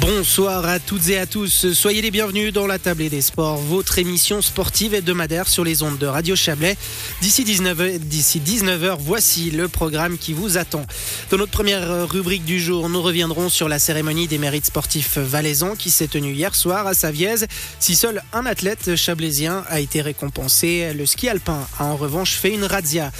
Bonsoir à toutes et à tous. Soyez les bienvenus dans la Tablée des Sports, votre émission sportive hebdomadaire sur les ondes de Radio Chablais. D'ici 19h, d'ici 19h, voici le programme qui vous attend. Dans notre première rubrique du jour, nous reviendrons sur la cérémonie des mérites sportifs valaisans qui s'est tenue hier soir à Savièse. Si seul un athlète chablaisien a été récompensé, le ski alpin a en revanche fait une razzia.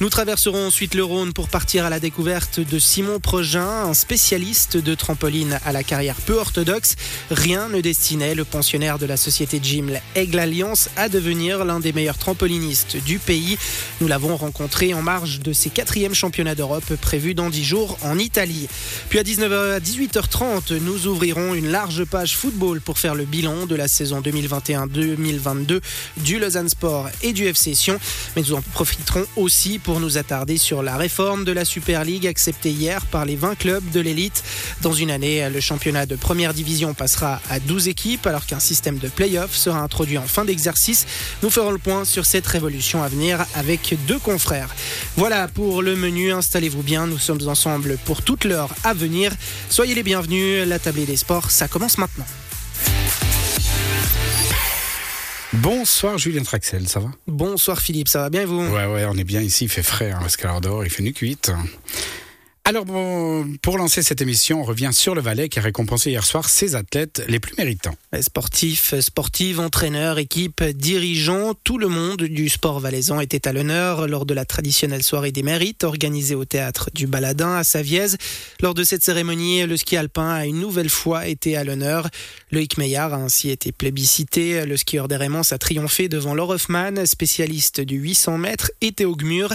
Nous traverserons ensuite le Rhône pour partir à la découverte de Simon Progin, un spécialiste de trampoline à la carrière peu orthodoxe, rien ne destinait le pensionnaire de la société Gym Aigle Alliance à devenir l'un des meilleurs trampolinistes du pays. Nous l'avons rencontré en marge de ses quatrièmes championnats d'Europe prévus dans 10 jours en Italie. Puis à 19h, 18h30, nous ouvrirons une large page football pour faire le bilan de la saison 2021-2022 du Lausanne Sport et du FC Sion. Mais nous en profiterons aussi pour nous attarder sur la réforme de la Super League acceptée hier par les 20 clubs de l'élite dans une année le championnat de première division passera à 12 équipes alors qu'un système de play-off sera introduit en fin d'exercice. Nous ferons le point sur cette révolution à venir avec deux confrères. Voilà pour le menu, installez-vous bien, nous sommes ensemble pour toute l'heure à venir. Soyez les bienvenus, la tablée des sports, ça commence maintenant. Bonsoir Julien Traxel, ça va? Bonsoir Philippe, ça va bien vous? Ouais, ouais, on est bien ici, il fait frais, hein, parce qu'à dehors il fait nu cuite. Alors bon, pour lancer cette émission, on revient sur le Valais qui a récompensé hier soir ses athlètes les plus méritants. Sportifs, sportives, entraîneurs, équipes, dirigeants, tout le monde du sport valaisan était à l'honneur lors de la traditionnelle soirée des mérites organisée au théâtre du Baladin à Savièse. Lors de cette cérémonie, le ski alpin a une nouvelle fois été à l'honneur. Loïc Meillard a ainsi été plébiscité. Le skieur des a triomphé devant Laure Hoffman, spécialiste du 800 mètres, et Théo Gmur,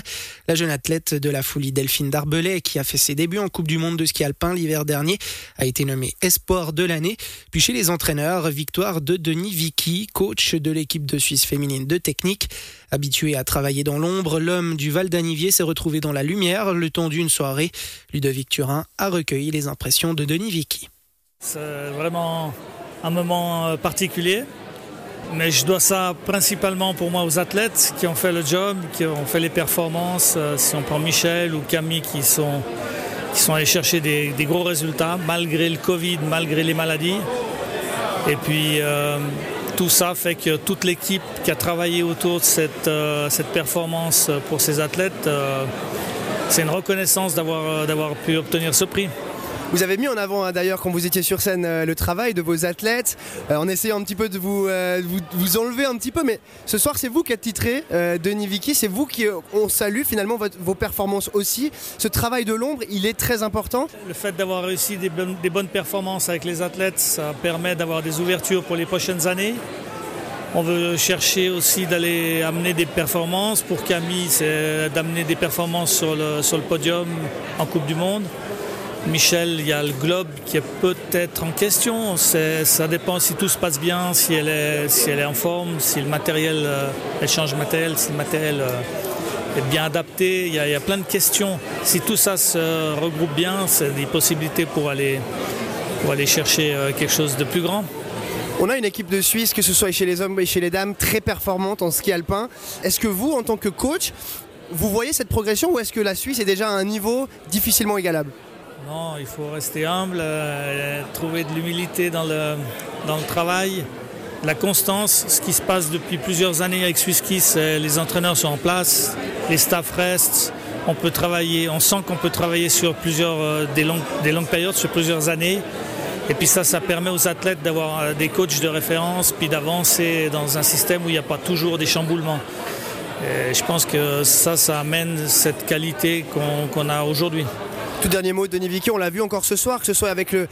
la jeune athlète de la folie Delphine Darbelay qui a fait ses débuts en Coupe du Monde de ski alpin l'hiver dernier, a été nommé espoir de l'année. Puis chez les entraîneurs, victoire de Denis Vicky, coach de l'équipe de Suisse féminine de technique. Habitué à travailler dans l'ombre, l'homme du Val d'Anivier s'est retrouvé dans la lumière le temps d'une soirée. Ludovic Turin a recueilli les impressions de Denis Vicky. C'est vraiment un moment euh, particulier. Mais je dois ça principalement pour moi aux athlètes qui ont fait le job, qui ont fait les performances. Si on prend Michel ou Camille qui sont, qui sont allés chercher des, gros résultats malgré le Covid, malgré les maladies. Et puis euh, tout ça fait que toute l'équipe qui a travaillé autour de cette, euh, cette performance pour ces athlètes, c'est une reconnaissance d'avoir pu obtenir ce prix. Vous avez mis en avant hein, d'ailleurs quand vous étiez sur scène euh, le travail de vos athlètes euh, en essayant un petit peu de vous, euh, vous, enlever un petit peu. Mais ce soir, c'est vous qui êtes titré, Denis Vicky. C'est vous qui on salue finalement vos performances aussi. Ce travail de l'ombre, il est très important. Le fait d'avoir réussi des bonnes, performances avec les athlètes, ça permet d'avoir des ouvertures pour les prochaines années. On veut chercher aussi d'aller amener des performances. Pour Camille, c'est d'amener des performances sur le podium en Coupe du Monde. Michel, il y a le globe qui est peut-être en question. Ça dépend si tout se passe bien, si elle est, si en forme, si le matériel, euh, change matériel, si le matériel euh, est bien adapté. Il y, a, plein de questions. Si tout ça se regroupe bien, c'est des possibilités pour aller, pour aller chercher euh, quelque chose de plus grand. On a une équipe de Suisse, que ce soit chez les hommes et chez les dames, très performante en ski alpin. Est-ce que vous, en tant que coach, vous voyez cette progression ou est-ce que la Suisse est déjà à un niveau difficilement égalable? Non, il faut rester humble, euh, trouver de l'humilité dans le, travail, la constance. Ce qui se passe depuis plusieurs années avec SwissKiss, les entraîneurs sont en place, les staffs restent. On peut travailler, on sent qu'on peut travailler sur plusieurs, euh, des, longues, des longues périodes, sur plusieurs années. Et puis ça, ça permet aux athlètes d'avoir euh, des coachs de référence, puis d'avancer dans un système où il n'y a pas toujours des chamboulements. je pense que ça, ça amène cette qualité qu'on a aujourd'hui. Dernier mot, Denis Vicky, on l'a vu encore ce soir, que ce soit avec le,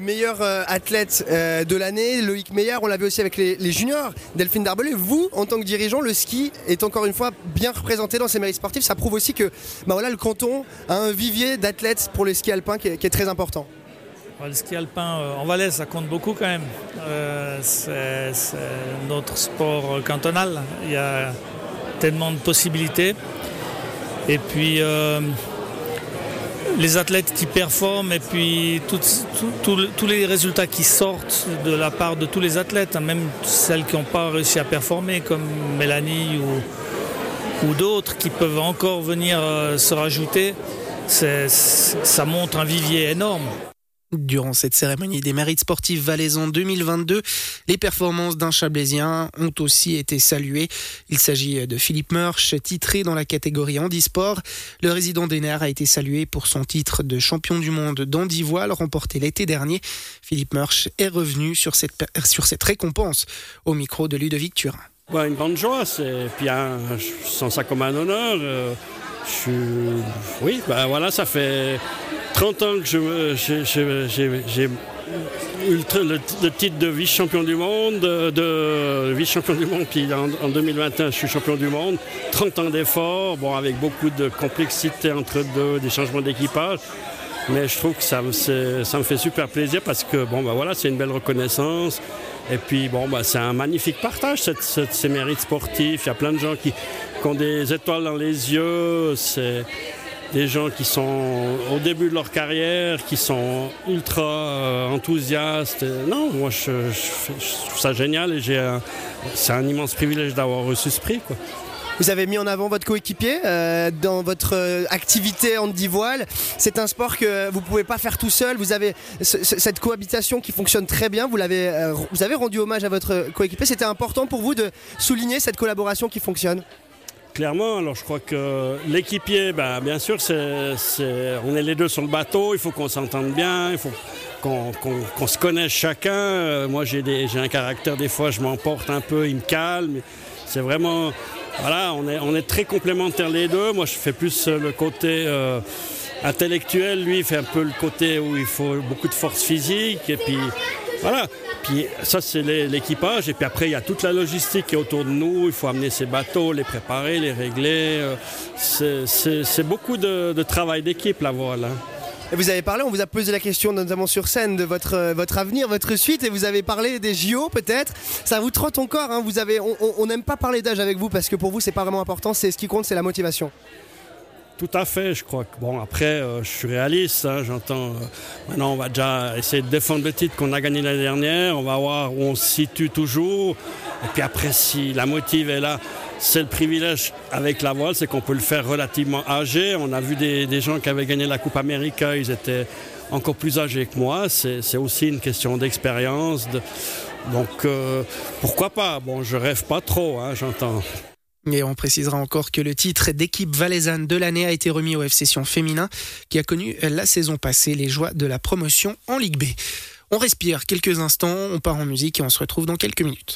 meilleur euh, athlète euh, de l'année, Loïc Meyer, on l'a vu aussi avec les, juniors, Delphine Darbelay. Vous, en tant que dirigeant, le ski est encore une fois bien représenté dans ces mérites sportifs. Ça prouve aussi que bah voilà, le canton a un vivier d'athlètes pour le ski alpin qui est, très important. Le ski alpin euh, en Valais, ça compte beaucoup quand même. c'est notre sport cantonal. Il y a tellement de possibilités. Et puis, les athlètes qui performent et puis tous les résultats qui sortent de la part de tous les athlètes, hein, même celles qui n'ont pas réussi à performer comme Mélanie ou, d'autres qui peuvent encore venir euh, se rajouter, ça montre un vivier énorme. Durant cette cérémonie des mérites sportifs valaisans 2022, les performances d'un Chablaisien ont aussi été saluées. Il s'agit de Philippe Murch, titré dans la catégorie handisport. Le résident des a été salué pour son titre de champion du monde d'handivoile remporté l'été dernier. Philippe Murch est revenu sur cette, sur cette récompense au micro de Ludovic Turin. une grande joie, et puis je sens ça comme un honneur. Euh, oui, ben voilà, ça fait 30 ans que j'ai eu le, titre de vice-champion du monde, de, vice-champion du monde, puis en, 2021 je suis champion du monde. 30 ans d'efforts, bon, avec beaucoup de complexité entre deux, des changements d'équipage. Mais je trouve que ça, me fait super plaisir parce que bon, ben voilà, c'est une belle reconnaissance. Et puis bon, bah, c'est un magnifique partage, ces mérites sportifs. Il y a plein de gens qui, qui ont des étoiles dans les yeux. C'est des gens qui sont au début de leur carrière, qui sont ultra euh, enthousiastes. Non, moi je, trouve ça génial et c'est un immense privilège d'avoir reçu ce prix. Vous avez mis en avant votre coéquipier euh, dans votre euh, activité en voile. C'est un sport que vous ne pouvez pas faire tout seul. Vous avez cette cohabitation qui fonctionne très bien. Vous, l'avez, vous avez rendu hommage à votre coéquipier. C'était important pour vous de souligner cette collaboration qui fonctionne? Clairement, alors je crois que l'équipier, ben, bien sûr, c'est, on est les deux sur le bateau, il faut qu'on s'entende bien, il faut qu'on, se connaisse chacun. Euh, moi, j'ai, un caractère, des fois, je m'emporte un peu, il me calme. C'est vraiment, voilà, on est, on est très complémentaires les deux. Moi, je fais plus le côté euh, intellectuel, lui, il fait un peu le côté où il faut beaucoup de force physique. Et puis, voilà. Puis ça, c'est l'équipage. Et puis après, il y a toute la logistique qui est autour de nous. Il faut amener ces bateaux, les préparer, les régler. Euh, c'est beaucoup de, travail d'équipe, la voile. Hein. Vous avez parlé, on vous a posé la question notamment sur scène de votre, euh, votre avenir, votre suite, et vous avez parlé des JO peut-être. Ça vous trotte encore, hein. vous avez, on n'aime pas parler d'âge avec vous parce que pour vous c'est pas vraiment important, c'est ce qui compte, c'est la motivation. Tout à fait, je crois que bon après euh, je suis réaliste, hein, j'entends. Euh, maintenant on va déjà essayer de défendre le titre qu'on a gagné l'année dernière, on va voir où on se situe toujours. Et puis après si la motive est là, c'est le privilège avec la voile, c'est qu'on peut le faire relativement âgé. On a vu des, gens qui avaient gagné la Coupe América, ils étaient encore plus âgés que moi. C'est aussi une question d'expérience. Donc euh, pourquoi pas? Bon, je rêve pas trop, hein, j'entends. Et on précisera encore que le titre d'équipe valaisanne de l'année a été remis au FC Sion féminin qui a connu la saison passée les joies de la promotion en Ligue B. On respire quelques instants, on part en musique et on se retrouve dans quelques minutes.